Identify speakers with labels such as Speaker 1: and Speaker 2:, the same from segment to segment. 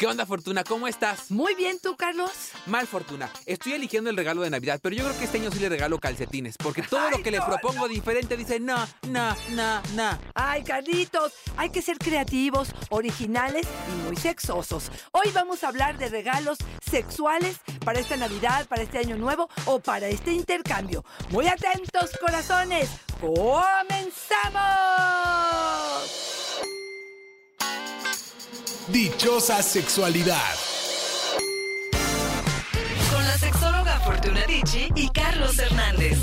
Speaker 1: ¿Qué onda, Fortuna? ¿Cómo estás?
Speaker 2: Muy bien, ¿tú, Carlos?
Speaker 1: Mal, Fortuna. Estoy eligiendo el regalo de Navidad, pero yo creo que este año sí le regalo calcetines, porque todo lo que le propongo diferente dice no, no, no, no.
Speaker 2: Ay, Carlitos, hay que ser creativos, originales y muy sexosos. Hoy vamos a hablar de regalos sexuales para esta Navidad, para este año nuevo o para este intercambio. Muy atentos, corazones. ¡Comenzamos!
Speaker 3: Dichosa sexualidad.
Speaker 4: Con la sexóloga Fortuna Dicci y Carlos Hernández.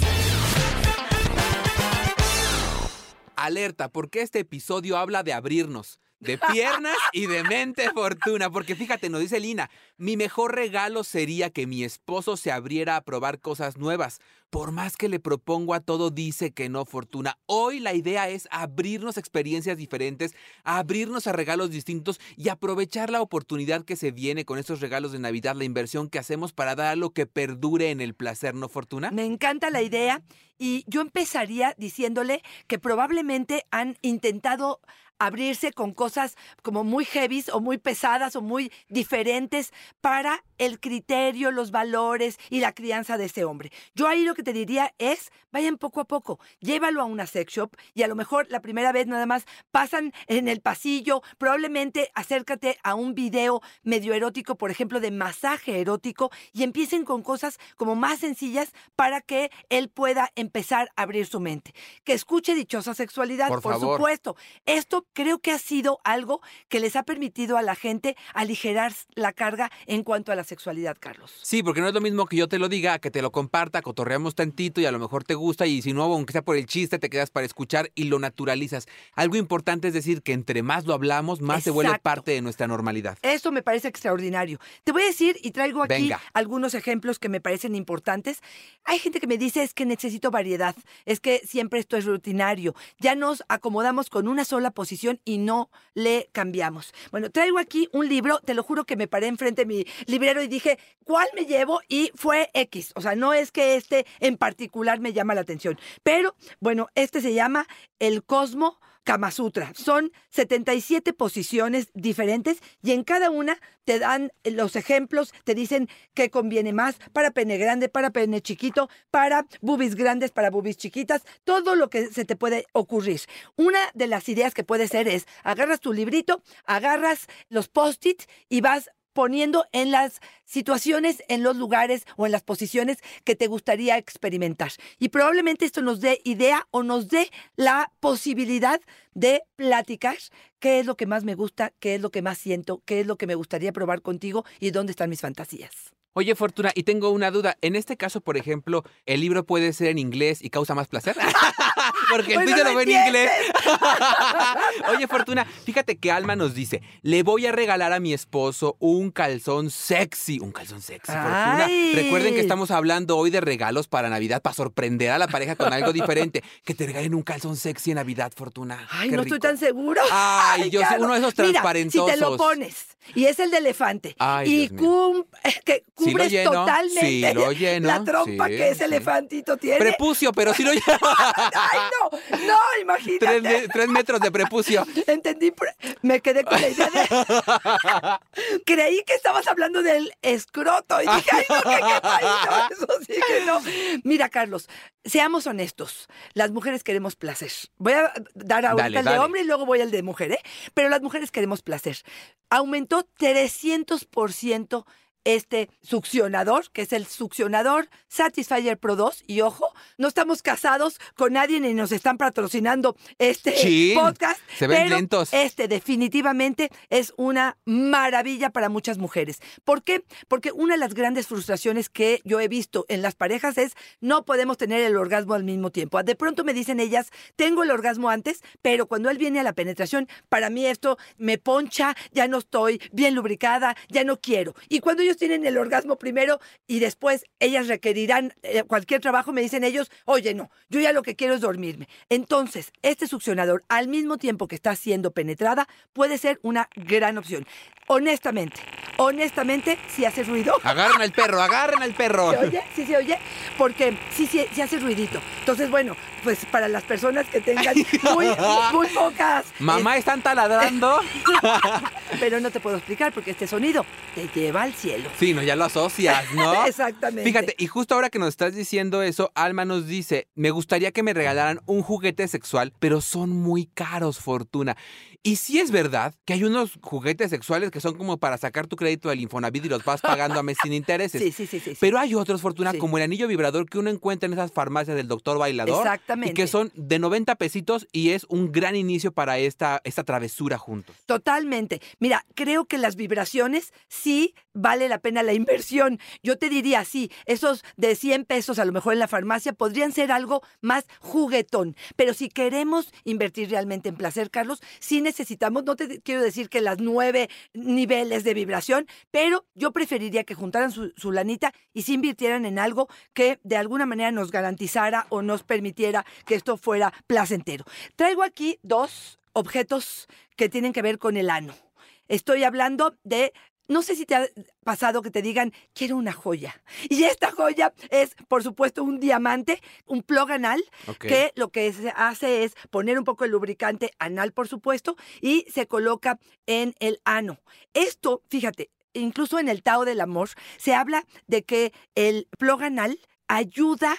Speaker 1: Alerta, porque este episodio habla de abrirnos. De piernas y de mente, Fortuna. Porque fíjate, nos dice Lina, mi mejor regalo sería que mi esposo se abriera a probar cosas nuevas. Por más que le propongo a todo, dice que no, Fortuna. Hoy la idea es abrirnos a experiencias diferentes, abrirnos a regalos distintos y aprovechar la oportunidad que se viene con estos regalos de Navidad, la inversión que hacemos para dar algo que perdure en el placer, ¿no, Fortuna?
Speaker 2: Me encanta la idea y yo empezaría diciéndole que probablemente han intentado abrirse con cosas como muy heavies o muy pesadas o muy diferentes para el criterio, los valores y la crianza de ese hombre. Yo ahí lo que te diría es, vayan poco a poco, llévalo a una sex shop y a lo mejor la primera vez nada más pasan en el pasillo, probablemente acércate a un video medio erótico, por ejemplo, de masaje erótico y empiecen con cosas como más sencillas para que él pueda empezar a abrir su mente. Que escuche dichosa sexualidad,
Speaker 1: Por
Speaker 2: por, supuesto. Esto creo que ha sido algo que les ha permitido a la gente aligerar la carga en cuanto a la sexualidad, Carlos.
Speaker 1: Sí, porque no es lo mismo que yo te lo diga, que te lo comparta, cotorreamos tantito y a lo mejor te gusta y si no, aunque sea por el chiste, te quedas para escuchar y lo naturalizas. Algo importante es decir que entre más lo hablamos, más se vuelve parte de nuestra normalidad.
Speaker 2: Eso me parece extraordinario. Te voy a decir y traigo aquí
Speaker 1: Venga.
Speaker 2: algunos ejemplos que me parecen importantes. Hay gente que me dice es que necesito variedad, es que siempre esto es rutinario. Ya nos acomodamos con una sola posición y no le cambiamos. Bueno, traigo aquí un libro, te lo juro que me paré enfrente de mi librero y dije, ¿cuál me llevo? Y fue X. O sea, no es que este en particular me llama la atención. Pero, bueno, este se llama El Cosmo Kama Sutra. Son 77 posiciones diferentes y en cada una te dan los ejemplos, te dicen qué conviene más para pene grande, para pene chiquito, para bubis grandes, para bubis chiquitas, todo lo que se te puede ocurrir. Una de las ideas que puede ser es, agarras tu librito, agarras los post-its y vas poniendo en las situaciones, en los lugares o en las posiciones que te gustaría experimentar. Y probablemente esto nos dé idea o nos dé la posibilidad de platicar qué es lo que más me gusta, qué es lo que más siento, qué es lo que me gustaría probar contigo y dónde están mis fantasías.
Speaker 1: Oye, Fortuna, y tengo una duda. En este caso, por ejemplo, ¿el libro puede ser en inglés y causa más placer? Porque el
Speaker 2: Pues
Speaker 1: tuyo
Speaker 2: no
Speaker 1: lo ve en inglés. Oye, Fortuna, fíjate que Alma nos dice, le voy a regalar a mi esposo un calzón sexy. Un calzón sexy, Fortuna.
Speaker 2: Ay.
Speaker 1: Recuerden que estamos hablando hoy de regalos para Navidad, para sorprender a la pareja con algo diferente. Que te regalen un calzón sexy en Navidad, Fortuna.
Speaker 2: Ay,
Speaker 1: Qué
Speaker 2: no
Speaker 1: rico.
Speaker 2: estoy tan seguro.
Speaker 1: Ay, yo
Speaker 2: Carlos.
Speaker 1: uno de esos
Speaker 2: Mira,
Speaker 1: transparentosos.
Speaker 2: si te lo pones y es el de elefante
Speaker 1: Ay,
Speaker 2: y cum- que
Speaker 1: Sí lo
Speaker 2: cubres
Speaker 1: lleno,
Speaker 2: totalmente
Speaker 1: sí lleno,
Speaker 2: la trompa
Speaker 1: sí,
Speaker 2: que ese
Speaker 1: sí.
Speaker 2: elefantito tiene.
Speaker 1: Prepucio, pero sí lo
Speaker 2: Ay, no, no, imagínate.
Speaker 1: Tres, me- tres metros de prepucio.
Speaker 2: Entendí, me quedé con la idea de... Creí que estabas hablando del escroto y dije, ay, no, qué no, eso sí que no. Mira, Carlos, seamos honestos, las mujeres queremos placer. Voy a dar ahorita
Speaker 1: Dale,
Speaker 2: el
Speaker 1: dale.
Speaker 2: de hombre y luego voy al de mujer, ¿eh? Pero las mujeres queremos placer. Aumentó 300% este succionador, que es el succionador Satisfyer Pro 2. Y ojo, no estamos casados con nadie ni nos están patrocinando este podcast.
Speaker 1: se ven
Speaker 2: pero
Speaker 1: lentos.
Speaker 2: Este definitivamente es una maravilla para muchas mujeres. ¿Por qué? Porque una de las grandes frustraciones que yo he visto en las parejas es no podemos tener el orgasmo al mismo tiempo. De pronto me dicen ellas, tengo el orgasmo antes, pero cuando él viene a la penetración, para mí esto me poncha, ya no estoy bien lubricada, ya no quiero. Y cuando ellos tienen el orgasmo primero y después ellas requerirán eh, cualquier trabajo, me dicen ellos, oye, no, yo ya lo que quiero es dormirme. Entonces, este succionador, al mismo tiempo que está siendo penetrada, puede ser una gran opción. Honestamente, honestamente, si hace ruido.
Speaker 1: Agarren al perro, agarren al perro.
Speaker 2: ¿Se oye? Sí se oye, porque sí, sí, sí hace ruidito. Entonces, bueno, pues para las personas que tengan muy, muy pocas...
Speaker 1: Mamá, ¿están taladrando?
Speaker 2: Pero no te puedo explicar porque este sonido te lleva al cielo.
Speaker 1: Sí, no, ya lo asocias, ¿no?
Speaker 2: Exactamente.
Speaker 1: Fíjate, y justo ahora que nos estás diciendo eso, Alma nos dice, me gustaría que me regalaran un juguete sexual, pero son muy caros, Fortuna. Y sí es verdad que hay unos juguetes sexuales que son como para sacar tu crédito del Infonavit y los vas pagando a mes sin intereses.
Speaker 2: Sí, sí, sí.
Speaker 1: Pero hay otros, Fortuna,
Speaker 2: Sí.
Speaker 1: como el anillo vibrador que uno encuentra en esas farmacias del doctor bailador.
Speaker 2: Exactamente.
Speaker 1: Y que son de 90 pesitos y es un gran inicio para esta, esta travesura juntos.
Speaker 2: Totalmente. Mira, creo que las vibraciones sí la pena la inversión. Yo te diría, sí, esos de 100 pesos a lo mejor en la farmacia podrían ser algo más juguetón. Pero si queremos invertir realmente en placer, Carlos, sí necesitamos, no te quiero decir que las nueve niveles de vibración, pero yo preferiría que juntaran su, su lanita y sí invirtieran en algo que de alguna manera nos garantizara o nos permitiera que esto fuera placentero. Traigo aquí dos objetos que tienen que ver con el ano. Estoy hablando de, no sé si te ha pasado que te digan, quiero una joya. Y esta joya es, por supuesto, un diamante, un plug anal, que lo que se hace es poner un poco de lubricante anal, por supuesto, y se coloca en el ano. Esto, fíjate, incluso en el Tao del Amor, se habla de que el plug anal ayuda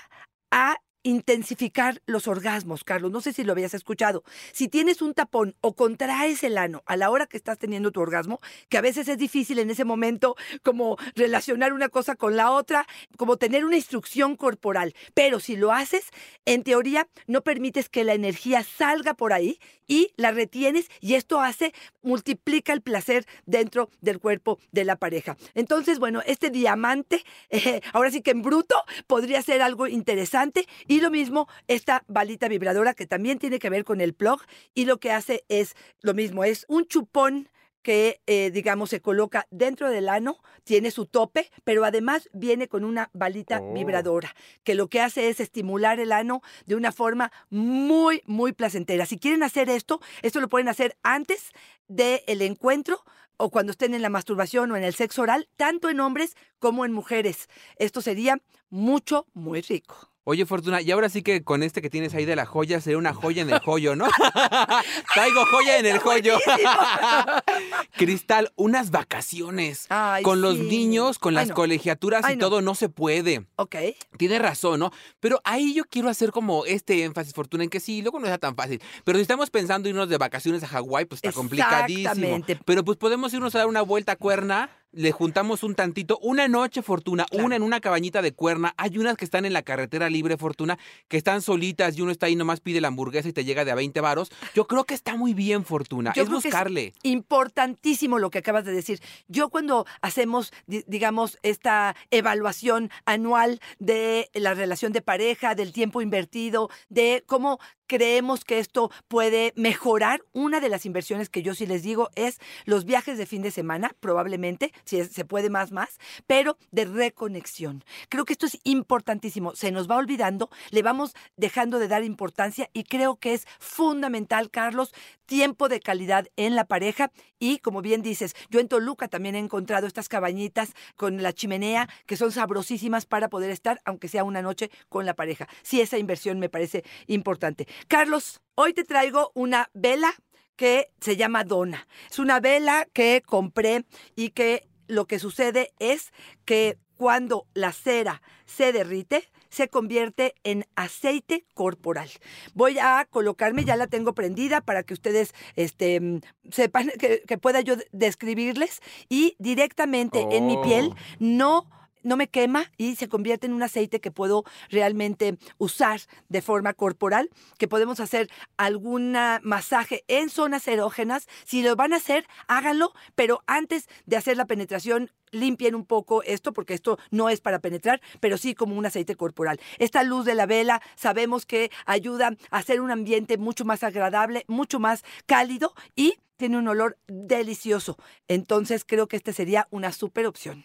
Speaker 2: a intensificar los orgasmos, Carlos. No sé si lo habías escuchado. Si tienes un tapón o contraes el ano a la hora que estás teniendo tu orgasmo, que a veces es difícil en ese momento como relacionar una cosa con la otra, como tener una instrucción corporal. Pero si lo haces, en teoría no permites que la energía salga por ahí y la retienes y esto hace, multiplica el placer dentro del cuerpo de la pareja. Entonces, bueno, este diamante, eh, ahora sí que en bruto, podría ser algo interesante y lo mismo esta balita vibradora que también tiene que ver con el plug y lo que hace es lo mismo, es un chupón que, eh, digamos, se coloca dentro del ano, tiene su tope, pero además viene con una balita
Speaker 1: Oh.
Speaker 2: vibradora, que lo que hace es estimular el ano de una forma muy, muy placentera. Si quieren hacer esto, esto lo pueden hacer antes del encuentro o cuando estén en la masturbación o en el sexo oral, tanto en hombres como en mujeres. Esto sería mucho, muy rico.
Speaker 1: Oye, Fortuna, y ahora sí que con este que tienes ahí de la joya, sería una joya en el joyo, ¿no? Traigo joya en el joyo. Cristal, unas vacaciones.
Speaker 2: Ay,
Speaker 1: con los niños, con
Speaker 2: Ay,
Speaker 1: las
Speaker 2: no.
Speaker 1: colegiaturas
Speaker 2: Ay,
Speaker 1: y
Speaker 2: no.
Speaker 1: todo, no se puede.
Speaker 2: Ok.
Speaker 1: Tienes razón, ¿no? Pero ahí yo quiero hacer como este énfasis, Fortuna, en que sí, luego no sea tan fácil. Pero si estamos pensando irnos de vacaciones a Hawái, pues está complicadísimo.
Speaker 2: Exactamente.
Speaker 1: Pero pues podemos irnos a dar una vuelta a Cuerna, le juntamos un tantito, una noche, Fortuna,
Speaker 2: Claro.
Speaker 1: una en una cabañita de Cuerna. Hay unas que están en la carretera libre, Fortuna, que están solitas y uno está ahí nomás pide la hamburguesa y te llega de a 20 varos. Yo creo que está muy bien, Fortuna.
Speaker 2: Yo
Speaker 1: es
Speaker 2: creo que es
Speaker 1: buscarle.
Speaker 2: Importantísimo lo que acabas de decir. Yo cuando hacemos, di- digamos, esta evaluación anual de la relación de pareja, del tiempo invertido, de cómo creemos que esto puede mejorar, una de las inversiones que yo sí les digo es los viajes de fin de semana, probablemente, si se puede más, más, pero de reconexión. Creo que esto es importantísimo. Se nos va olvidando, le vamos dejando de dar importancia y creo que es fundamental, Carlos, tiempo de calidad en la pareja y como bien dices, yo en Toluca también he encontrado estas cabañitas con la chimenea que son sabrosísimas para poder estar, aunque sea una noche, con la pareja. Sí, esa inversión me parece importante. Carlos, hoy te traigo una vela que se llama Dona. Es una vela que compré y que lo que sucede es que cuando la cera se derrite, se convierte en aceite corporal. Voy a colocarme, ya la tengo prendida para que ustedes este, sepan que, que pueda yo describirles y directamente en mi piel
Speaker 1: Oh.
Speaker 2: no no me quema y se convierte en un aceite que puedo realmente usar de forma corporal, que podemos hacer algún masaje en zonas erógenas. Si lo van a hacer, háganlo, pero antes de hacer la penetración, limpien un poco esto, porque esto no es para penetrar, pero sí como un aceite corporal. Esta luz de la vela sabemos que ayuda a hacer un ambiente mucho más agradable, mucho más cálido y tiene un olor delicioso. Entonces creo que esta sería una super opción.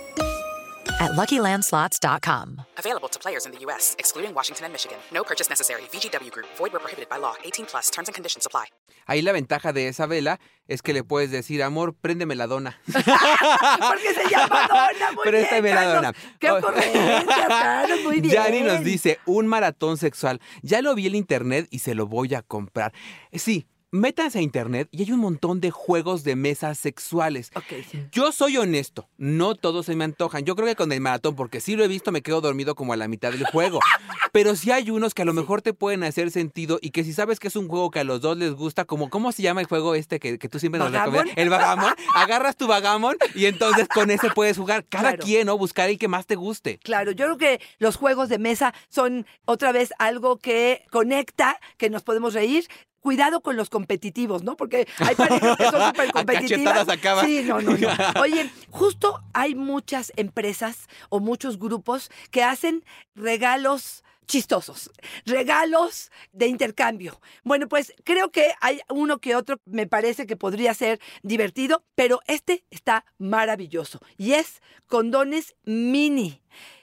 Speaker 5: at LuckyLandSlots.com.
Speaker 6: Available to players in the U.S., excluding Washington and Michigan. No purchase necessary. VGW Group, void where prohibited by law. 18 plus terms and conditions apply.
Speaker 1: Ahí la ventaja de esa vela es que le puedes decir, amor, préndeme la dona.
Speaker 2: Porque se llama dona, muy
Speaker 1: Préstame
Speaker 2: bien,
Speaker 1: la
Speaker 2: Carlos.
Speaker 1: dona.
Speaker 2: Qué
Speaker 1: Oh.
Speaker 2: ocurrencia, muy bien.
Speaker 1: Yari nos dice, un maratón sexual. Ya lo vi en internet y se lo voy a comprar. Sí, métanse a internet y hay un montón de juegos de mesas sexuales.
Speaker 2: Ok.
Speaker 1: Yo soy honesto, no todos se me antojan. Yo creo que con el maratón, porque si lo he visto, me quedo dormido como a la mitad del juego. Pero sí hay unos que a lo mejor te pueden hacer sentido y que si sabes que es un juego que a los dos les gusta, como ¿cómo se llama el juego este que, que tú siempre nos recomiendas? El vagamon. Agarras tu vagamon y entonces con ese puedes jugar. Cada
Speaker 2: Claro.
Speaker 1: quien, ¿no? Buscar el que más te guste.
Speaker 2: Claro, yo creo que los juegos de mesa son otra vez algo que conecta, que nos podemos reír. Cuidado con los competitivos, ¿no? Porque hay parejas que son súper competitivas.
Speaker 1: acaba.
Speaker 2: Sí, no, no, no. Oye, justo hay muchas empresas o muchos grupos que hacen regalos chistosos, regalos de intercambio. Bueno, pues creo que hay uno que otro, me parece que podría ser divertido, pero este está maravilloso y es condones mini.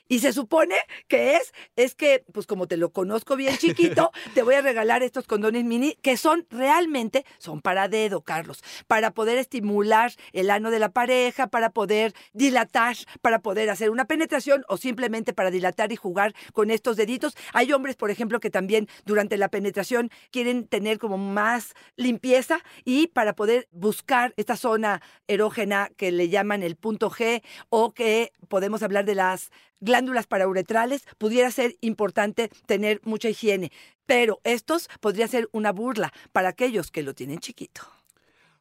Speaker 2: Y se supone que es, es que, pues como te lo conozco bien chiquito, te voy a regalar estos condones mini que son realmente, son para dedo, Carlos, para poder estimular el ano de la pareja, para poder dilatar, para poder hacer una penetración o simplemente para dilatar y jugar con estos deditos. Hay hombres, por ejemplo, que también durante la penetración quieren tener como más limpieza y para poder buscar esta zona erógena que le llaman el punto G o que podemos hablar de las glándulas parauretrales, pudiera ser importante tener mucha higiene. Pero estos podría ser una burla para aquellos que lo tienen chiquito.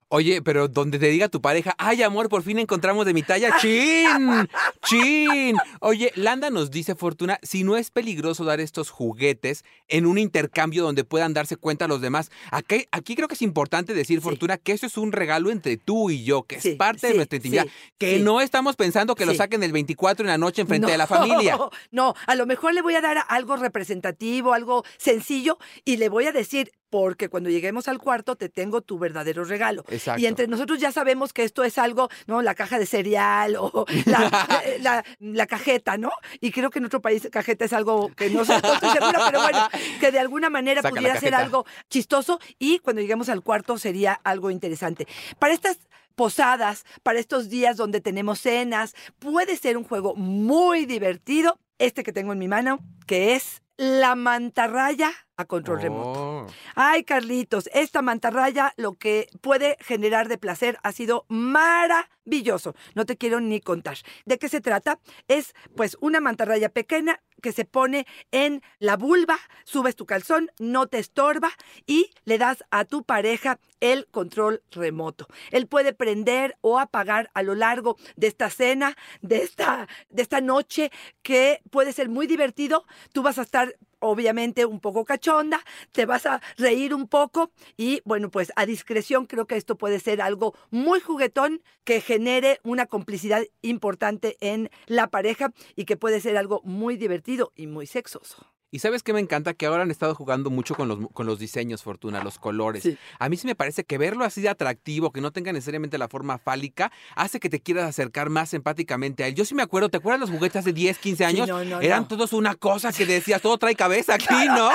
Speaker 1: Oye, pero donde te diga tu pareja, ay amor, por fin encontramos de mi talla, chin, chin. Oye, Landa nos dice, Fortuna, si no es peligroso dar estos juguetes en un intercambio donde puedan darse cuenta los demás. Aquí, aquí creo que es importante decir,
Speaker 2: Sí.
Speaker 1: Fortuna, que eso es un regalo entre tú y yo, que
Speaker 2: Sí,
Speaker 1: es parte de nuestra intimidad, que no estamos pensando que lo saquen el 24 en la noche en frente
Speaker 2: no,
Speaker 1: de la familia.
Speaker 2: No, a lo mejor le voy a dar algo representativo, algo sencillo y le voy a decir, porque cuando lleguemos al cuarto te tengo tu verdadero regalo.
Speaker 1: Exacto.
Speaker 2: Y entre nosotros ya sabemos que esto es algo, ¿no? La caja de cereal o la, eh, la- la cajeta, ¿no? Y creo que en otro país cajeta es algo que no, sé, no estoy segura, pero bueno, que de alguna manera
Speaker 1: Saca
Speaker 2: pudiera ser algo chistoso y cuando lleguemos al cuarto sería algo interesante. Para estas posadas, para estos días donde tenemos cenas, puede ser un juego muy divertido, este que tengo en mi mano, que es la mantarraya a control remoto.
Speaker 1: Oh.
Speaker 2: Ay, Carlitos, esta mantarraya lo que puede generar de placer ha sido maravilloso. No te quiero ni contar. ¿De qué se trata? Es pues una mantarraya pequeña que se pone en la vulva, subes tu calzón, no te estorba y le das a tu pareja el control remoto. Él puede prender o apagar a lo largo de esta cena, de esta, de esta noche, que puede ser muy divertido. Tú vas a estar obviamente un poco cachonda, te vas a reír un poco y bueno, pues a discreción creo que esto puede ser algo muy juguetón que genere una complicidad importante en la pareja y que puede ser algo muy divertido y muy sexoso.
Speaker 1: Y sabes que me encanta que ahora han estado jugando mucho con los, con los diseños, Fortuna, los colores.
Speaker 2: Sí.
Speaker 1: A mí sí me parece que verlo así de atractivo, que no tenga necesariamente la forma fálica, hace que te quieras acercar más empáticamente a él. Yo sí me acuerdo, ¿te acuerdas los juguetes hace 10, 15 años?
Speaker 2: no, no,
Speaker 1: Eran
Speaker 2: no.
Speaker 1: todos una cosa que decías, todo trae cabeza aquí, ¿no?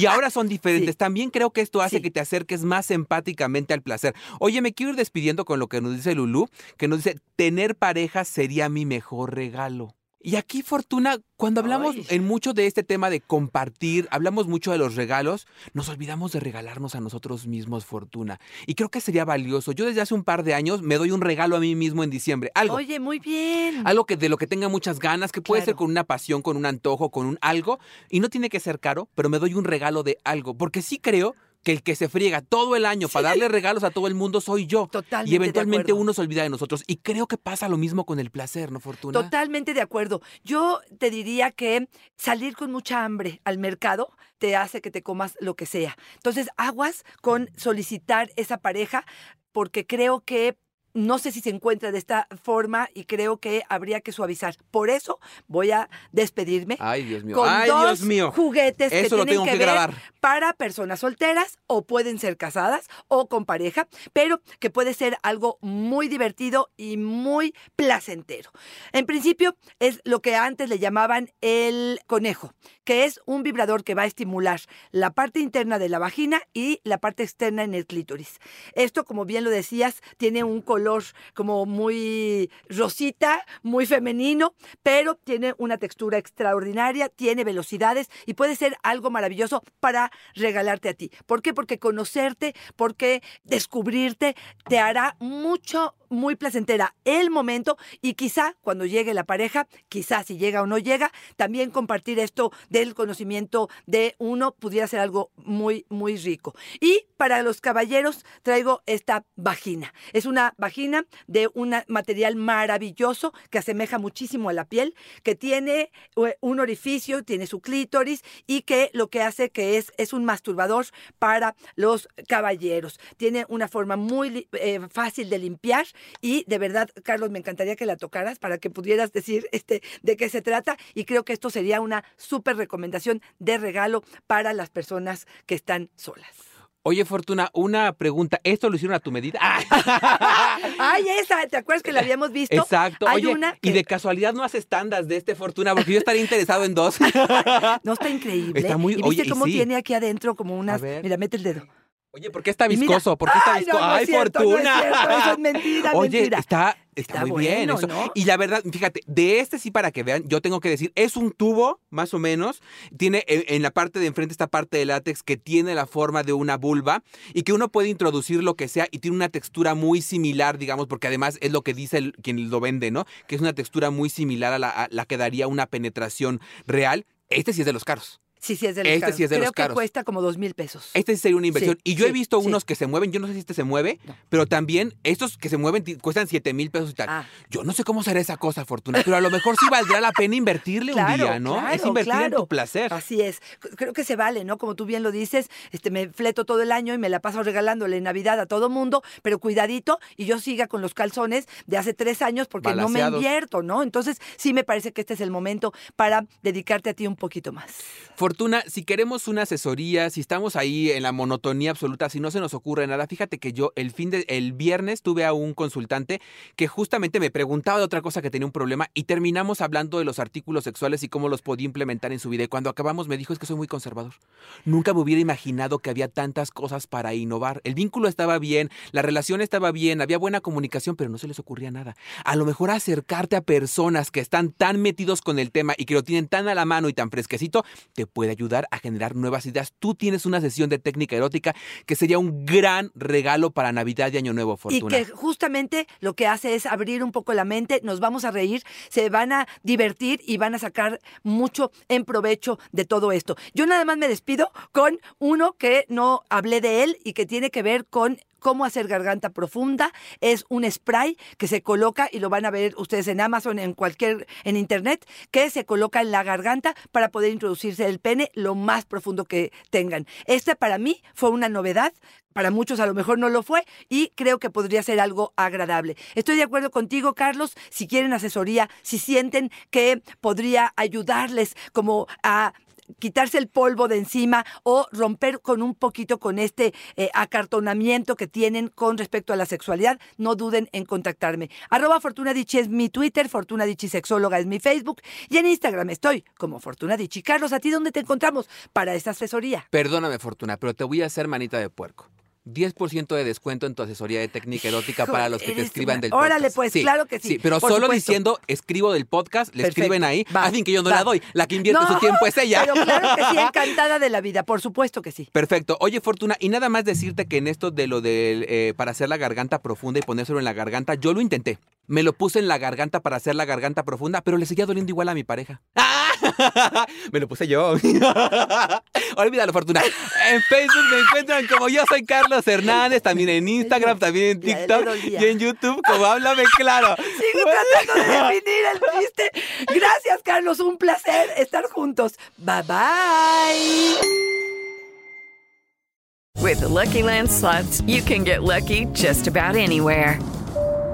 Speaker 1: Y ahora son diferentes.
Speaker 2: Sí.
Speaker 1: También creo que esto hace
Speaker 2: Sí.
Speaker 1: que te acerques más empáticamente al placer. Oye, me quiero ir despidiendo con lo que nos dice Lulú, que nos dice, tener pareja sería mi mejor regalo. Y aquí, Fortuna, cuando hablamos
Speaker 2: Ay.
Speaker 1: en mucho de este tema de compartir, hablamos mucho de los regalos, nos olvidamos de regalarnos a nosotros mismos, Fortuna. Y creo que sería valioso. Yo desde hace un par de años me doy un regalo a mí mismo en diciembre. Algo.
Speaker 2: Oye, muy bien.
Speaker 1: Algo que de lo que tenga muchas ganas, que puede ser con una pasión, con un antojo, con un algo, y no tiene que ser caro, pero me doy un regalo de algo, porque sí creo que el que se friega todo el año para darle regalos a todo el mundo soy yo.
Speaker 2: Totalmente
Speaker 1: y eventualmente uno se olvida de nosotros. Y creo que pasa lo mismo con el placer, ¿no, Fortuna?
Speaker 2: Totalmente de acuerdo. Yo te diría que salir con mucha hambre al mercado te hace que te comas lo que sea. Entonces, aguas con solicitar esa pareja porque creo que no sé si se encuentra de esta forma y creo que habría que suavizar. Por eso voy a despedirme.
Speaker 1: Ay, Dios mío.
Speaker 2: con
Speaker 1: Ay,
Speaker 2: dos
Speaker 1: Dios mío.
Speaker 2: juguetes que
Speaker 1: lo
Speaker 2: tienen
Speaker 1: tengo
Speaker 2: que,
Speaker 1: que
Speaker 2: ver
Speaker 1: grabar.
Speaker 2: para personas solteras o pueden ser casadas o con pareja, pero que puede ser algo muy divertido y muy placentero. En principio es lo que antes le llamaban el conejo, que es un vibrador que va a estimular la parte interna de la vagina y la parte externa en el clítoris. Esto, como bien lo decías, tiene un color como muy rosita, muy femenino, pero tiene una textura extraordinaria, tiene velocidades y puede ser algo maravilloso para regalarte a ti. ¿Por qué? Porque conocerte, porque descubrirte te hará mucho, muy placentera el momento y quizá cuando llegue la pareja, quizá si llega o no llega, también compartir esto del conocimiento de uno pudiera ser algo muy, muy rico. Y para los caballeros traigo esta vagina. Es una vagina de un material maravilloso que asemeja muchísimo a la piel, que tiene eh, un orificio, tiene su clítoris y que lo que hace que es, es un masturbador para los caballeros. Tiene una forma muy eh, fácil de limpiar y de verdad, Carlos, me encantaría que la tocaras para que pudieras decir este, de qué se trata y creo que esto sería una súper recomendación de regalo para las personas que están solas.
Speaker 1: Oye, Fortuna, una pregunta. ¿Esto lo hicieron a tu medida?
Speaker 2: Ay, esa, ¿te acuerdas que la habíamos visto?
Speaker 1: Exacto.
Speaker 2: Hay
Speaker 1: Oye,
Speaker 2: una
Speaker 1: y de casualidad no haces tandas de este Fortuna, porque yo estaría interesado en dos.
Speaker 2: No está increíble.
Speaker 1: Está muy-
Speaker 2: ¿Y viste
Speaker 1: oye, y
Speaker 2: cómo
Speaker 1: sí.
Speaker 2: tiene aquí adentro como unas. Mira, mete el dedo.
Speaker 1: Oye, ¿por qué está viscoso? ¿Por qué está viscoso? ¡Ay, Fortuna!
Speaker 2: eso es mentira,
Speaker 1: Oye,
Speaker 2: mentira.
Speaker 1: está, está,
Speaker 2: Está
Speaker 1: muy bien eso.
Speaker 2: ¿no?
Speaker 1: Y la verdad, fíjate, de este sí para que vean, yo tengo que decir, es un tubo, más o menos. Tiene en, en la parte de enfrente esta parte de látex que tiene la forma de una vulva y que uno puede introducir lo que sea y tiene una textura muy similar, digamos, porque además es lo que dice el- quien lo vende, ¿no? Que es una textura muy similar a la, a la que daría una penetración real. Este sí es de los caros.
Speaker 2: Sí, sí, es de los
Speaker 1: Este
Speaker 2: caros.
Speaker 1: sí es de
Speaker 2: Creo
Speaker 1: los
Speaker 2: que
Speaker 1: caros.
Speaker 2: cuesta como dos mil pesos.
Speaker 1: Este sí sería una inversión.
Speaker 2: Sí,
Speaker 1: y yo he visto unos que se mueven, yo no sé si este se mueve,
Speaker 2: No.
Speaker 1: pero también estos que se mueven cuestan 7 mil pesos y tal.
Speaker 2: Ah.
Speaker 1: Yo no sé cómo será esa cosa, Fortuna, pero a lo mejor sí valdrá la pena invertirle un día, ¿no? es
Speaker 2: claro,
Speaker 1: invertir en tu placer.
Speaker 2: Así es. Creo que se vale, ¿no? Como tú bien lo dices, este me fleto todo el año y me la paso regalándole Navidad a todo mundo, pero cuidadito y yo siga con los calzones de hace tres años porque no me invierto, ¿no? Entonces sí me parece que este es el momento para dedicarte a ti un poquito más.
Speaker 1: Fortuna, si queremos una asesoría, si estamos ahí en la monotonía absoluta, si no se nos ocurre nada, fíjate que yo el fin de el viernes tuve a un consultante que justamente me preguntaba de otra cosa que tenía un problema y terminamos hablando de los artículos sexuales y cómo los podía implementar en su vida. Y cuando acabamos me dijo, es que soy muy conservador. Nunca me hubiera imaginado que había tantas cosas para innovar. El vínculo estaba bien, la relación estaba bien, había buena comunicación, pero no se les ocurría nada. A lo mejor acercarte a personas que están tan metidos con el tema y que lo tienen tan a la mano y tan fresquecito, te puede ayudar a generar nuevas ideas. Tú tienes una sesión de técnica erótica que sería un gran regalo para Navidad y Año Nuevo, Fortuna.
Speaker 2: Y que justamente lo que hace es abrir un poco la mente, nos vamos a reír, se van a divertir y van a sacar mucho en provecho de todo esto. Yo nada más me despido con uno que no hablé de él y que tiene que ver con cómo hacer garganta profunda. Es un spray que se coloca y lo van a ver ustedes en Amazon, en cualquier, en internet, que se coloca en la garganta para poder introducirse el pene lo más profundo que tengan. Este para mí fue una novedad. Para muchos a lo mejor no lo fue y creo que podría ser algo agradable. Estoy de acuerdo contigo, Carlos. Si quieren asesoría, si sienten que podría ayudarles como a quitarse el polvo de encima o romper con un poquito con este eh, acartonamiento que tienen con respecto a la sexualidad, no duden en contactarme. Arroba Fortuna es mi Twitter, Fortuna Dicci Sexóloga es mi Facebook y en Instagram estoy como Fortuna Dicci. Carlos, ¿a ti dónde te encontramos para esta asesoría?
Speaker 1: Perdóname, Fortuna, pero te voy a hacer manita de puerco. 10% de descuento en tu asesoría de técnica erótica
Speaker 2: Hijo,
Speaker 1: para los que te escriban
Speaker 2: una-
Speaker 1: del podcast.
Speaker 2: Órale, pues, claro que sí,
Speaker 1: pero
Speaker 2: por
Speaker 1: solo
Speaker 2: supuesto.
Speaker 1: diciendo escribo del podcast, le
Speaker 2: Perfecto,
Speaker 1: escriben ahí.
Speaker 2: va,
Speaker 1: a fin que yo no
Speaker 2: va.
Speaker 1: la doy. La que invierte
Speaker 2: No,
Speaker 1: su tiempo es ella.
Speaker 2: Pero claro que sí, encantada de la vida, por supuesto que sí.
Speaker 1: Perfecto. Oye, Fortuna, y nada más decirte que en esto de lo de eh, para hacer la garganta profunda y ponérselo en la garganta, yo lo intenté. Me lo puse en la garganta para hacer la garganta profunda, pero le seguía doliendo igual a mi pareja. ¡Ah! Me lo puse yo. Olvídalo, Fortuna. En Facebook me encuentran como yo soy Carlos Hernández, también en Instagram, también en TikTok y en YouTube como Háblame Claro.
Speaker 2: Sigo tratando de definir el chiste. Gracias, Carlos. Un placer estar juntos. Bye bye.
Speaker 4: With the Lucky Land slots, you can get lucky just about anywhere.